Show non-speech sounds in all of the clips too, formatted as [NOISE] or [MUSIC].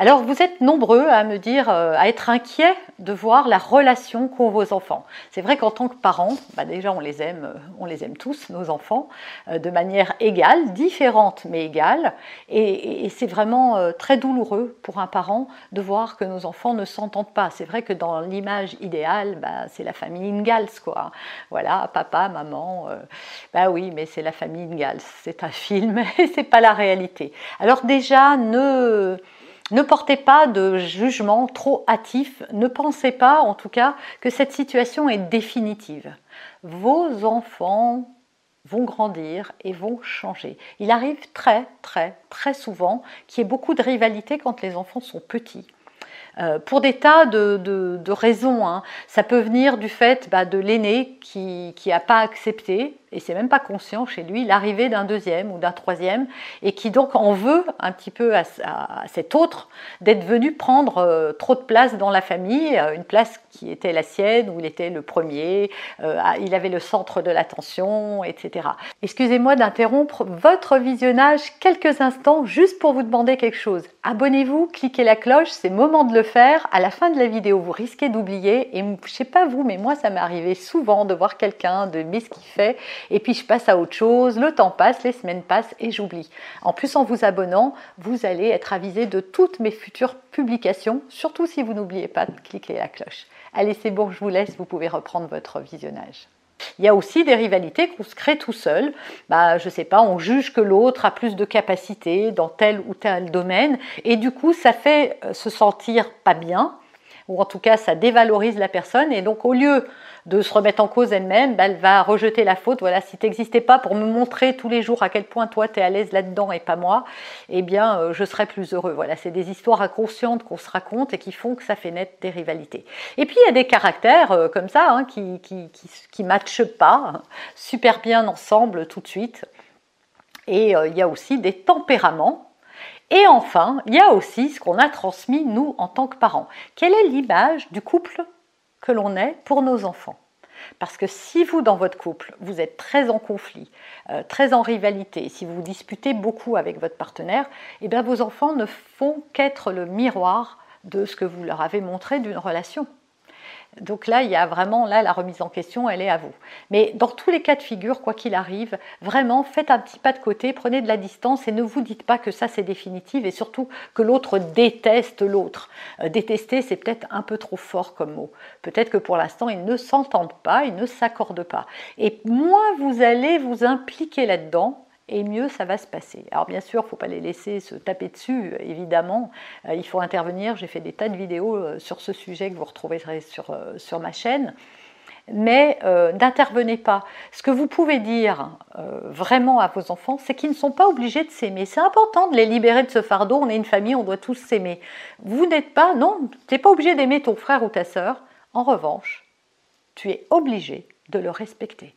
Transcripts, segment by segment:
Alors vous êtes nombreux à me dire, euh, à être inquiets de voir la relation qu'ont vos enfants. C'est vrai qu'en tant que parents, bah, déjà on les aime, euh, on les aime tous, nos enfants, euh, de manière égale, différente mais égale. Et, c'est vraiment très douloureux pour un parent de voir que nos enfants ne s'entendent pas. C'est vrai que dans l'image idéale, bah, c'est la famille Ingalls, quoi. Voilà, papa, maman. bah oui, mais c'est la famille Ingalls. C'est un film [LAUGHS] et c'est pas la réalité. Alors déjà, ne ne portez pas de jugement trop hâtif, ne pensez pas en tout cas que cette situation est définitive. Vos enfants vont grandir et vont changer. Il arrive très très très souvent qu'il y ait beaucoup de rivalité quand les enfants sont petits. Euh, pour des tas de, raisons. Hein. Ça peut venir du fait bah, de l'aîné qui n'a pas accepté, et c'est même pas conscient chez lui, l'arrivée d'un deuxième ou d'un troisième, et qui donc en veut un petit peu à, cet autre d'être venu prendre euh, trop de place dans la famille, euh, une place qui était la sienne, où il était le premier, il avait le centre de l'attention, etc. Excusez-moi d'interrompre votre visionnage quelques instants juste pour vous demander quelque chose. Abonnez-vous, cliquez la cloche, c'est moment de le faire. À la fin de la vidéo, vous risquez d'oublier. Et je sais pas vous, mais moi, ça m'est arrivé souvent de voir quelqu'un, de ce qu'il fait. Et puis je passe à autre chose. Le temps passe, les semaines passent et j'oublie. En plus, en vous abonnant, vous allez être avisé de toutes mes futures Surtout si vous n'oubliez pas de cliquer la cloche. Allez, c'est bon, je vous laisse. Vous pouvez reprendre votre visionnage. Il y a aussi des rivalités qu'on se crée tout seul. Bah, je sais pas, on juge que l'autre a plus de capacité dans tel ou tel domaine, et du coup, ça fait euh, se sentir pas bien, ou en tout cas, ça dévalorise la personne. Et donc, au lieu de se remettre en cause elle-même, bah, elle va rejeter la faute. Voilà, si tu n'existais pas pour me montrer tous les jours à quel point toi tu es à l'aise là-dedans et pas moi, eh bien euh, je serais plus heureux. Voilà, c'est des histoires inconscientes qu'on se raconte et qui font que ça fait naître des rivalités. Et puis il y a des caractères euh, comme ça hein, qui, qui, qui, matchent pas hein, super bien ensemble tout de suite. Et euh, il y a aussi des tempéraments et enfin, il y a aussi ce qu'on a transmis, nous, en tant que parents. Quelle est l'image du couple que l'on est pour nos enfants? Parce que si vous, dans votre couple, vous êtes très en conflit, euh, très en rivalité, si vous vous disputez beaucoup avec votre partenaire, eh bien vos enfants ne font qu'être le miroir de ce que vous leur avez montré d'une relation. Donc là, il y a vraiment là la remise en question, elle est à vous. Mais dans tous les cas de figure, quoi qu'il arrive, vraiment faites un petit pas de côté, prenez de la distance et ne vous dites pas que ça c'est définitif et surtout que l'autre déteste l'autre. Euh, détester, c'est peut-être un peu trop fort comme mot. Peut-être que pour l'instant, ils ne s'entendent pas, ils ne s'accordent pas. Et moins vous allez vous impliquer là-dedans, et mieux ça va se passer. Alors bien sûr, il ne faut pas les laisser se taper dessus, évidemment. Euh, il faut intervenir. J'ai fait des tas de vidéos euh, sur ce sujet que vous retrouverez sur, euh, ma chaîne. Mais n'intervenez pas. Ce que vous pouvez dire vraiment à vos enfants, c'est qu'ils ne sont pas obligés de s'aimer. C'est important de les libérer de ce fardeau. On est une famille, on doit tous s'aimer. Vous n'êtes pas, non, tu n'es pas obligé d'aimer ton frère ou ta sœur. En revanche, tu es obligé de le respecter.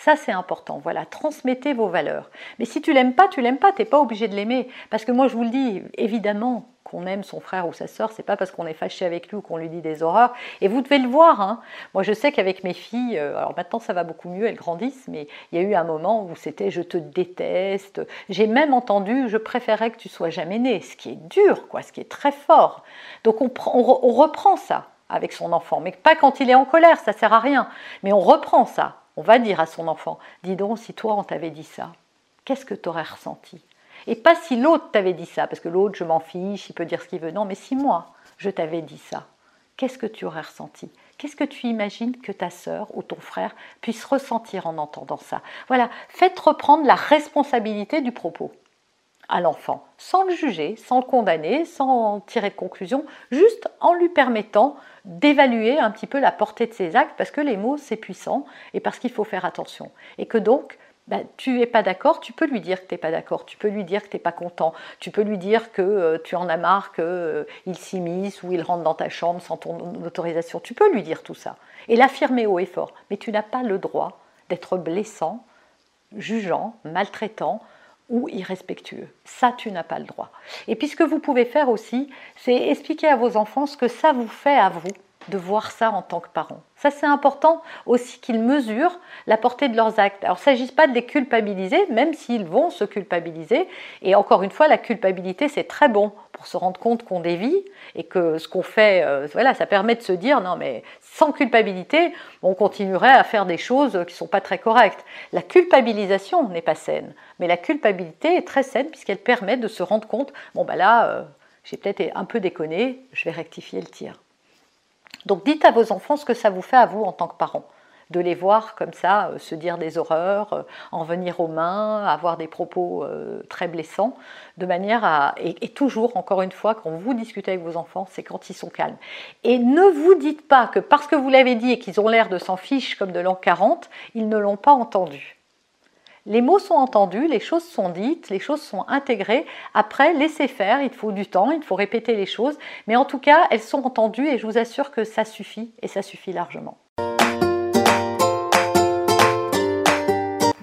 Ça, c'est important. Voilà, transmettez vos valeurs. Mais si tu l'aimes pas, tu l'aimes pas. Tu n'es pas obligé de l'aimer. Parce que moi, je vous le dis, évidemment, qu'on aime son frère ou sa sœur, c'est pas parce qu'on est fâché avec lui ou qu'on lui dit des horreurs. Et vous devez le voir. Hein. Moi, je sais qu'avec mes filles, euh, alors maintenant ça va beaucoup mieux, elles grandissent, mais il y a eu un moment où c'était je te déteste. J'ai même entendu je préférais que tu sois jamais né, ce qui est dur, quoi, ce qui est très fort. Donc on, on reprend ça avec son enfant, mais pas quand il est en colère, ça sert à rien. Mais on reprend ça. On va dire à son enfant, dis donc, si toi on t'avait dit ça, qu'est-ce que tu aurais ressenti? Et pas si l'autre t'avait dit ça, parce que l'autre, je m'en fiche, il peut dire ce qu'il veut. Non, mais si moi, je t'avais dit ça, qu'est-ce que tu aurais ressenti? Qu'est-ce que tu imagines que ta sœur ou ton frère puisse ressentir en entendant ça? Voilà, faites reprendre la responsabilité du propos. À l'enfant, sans le juger, sans le condamner, sans tirer de conclusion, juste en lui permettant d'évaluer un petit peu la portée de ses actes, parce que les mots, c'est puissant, et parce qu'il faut faire attention. Et que donc, bah, tu n'es pas d'accord, tu peux lui dire que tu n'es pas d'accord, tu peux lui dire que tu n'es pas content, tu peux lui dire que euh, tu en as marre qu'il euh, s'immisce ou il rentre dans ta chambre sans ton autorisation. Tu peux lui dire tout ça et l'affirmer haut et fort. Mais tu n'as pas le droit d'être blessant, jugeant, maltraitant ou irrespectueux. Ça, tu n'as pas le droit. Et puis ce que vous pouvez faire aussi, c'est expliquer à vos enfants ce que ça vous fait à vous de voir ça en tant que parent. Ça, c'est important aussi qu'ils mesurent la portée de leurs actes. Alors, il ne s'agit pas de les culpabiliser, même s'ils vont se culpabiliser. Et encore une fois, la culpabilité, c'est très bon pour se rendre compte qu'on dévie et que ce qu'on fait, euh, voilà, ça permet de se dire non, mais sans culpabilité, on continuerait à faire des choses qui ne sont pas très correctes. La culpabilisation n'est pas saine, mais la culpabilité est très saine puisqu'elle permet de se rendre compte bon, bah là, euh, j'ai peut-être un peu déconné, je vais rectifier le tir. Donc dites à vos enfants ce que ça vous fait à vous en tant que parents de les voir comme ça, euh, se dire des horreurs, euh, en venir aux mains, avoir des propos euh, très blessants, de manière à... Et, toujours, encore une fois, quand vous discutez avec vos enfants, c'est quand ils sont calmes. Et ne vous dites pas que parce que vous l'avez dit et qu'ils ont l'air de s'en fiche comme de l'an 40, ils ne l'ont pas entendu. Les mots sont entendus, les choses sont dites, les choses sont intégrées. Après, laissez faire, il faut du temps, il faut répéter les choses. Mais en tout cas, elles sont entendues et je vous assure que ça suffit et ça suffit largement.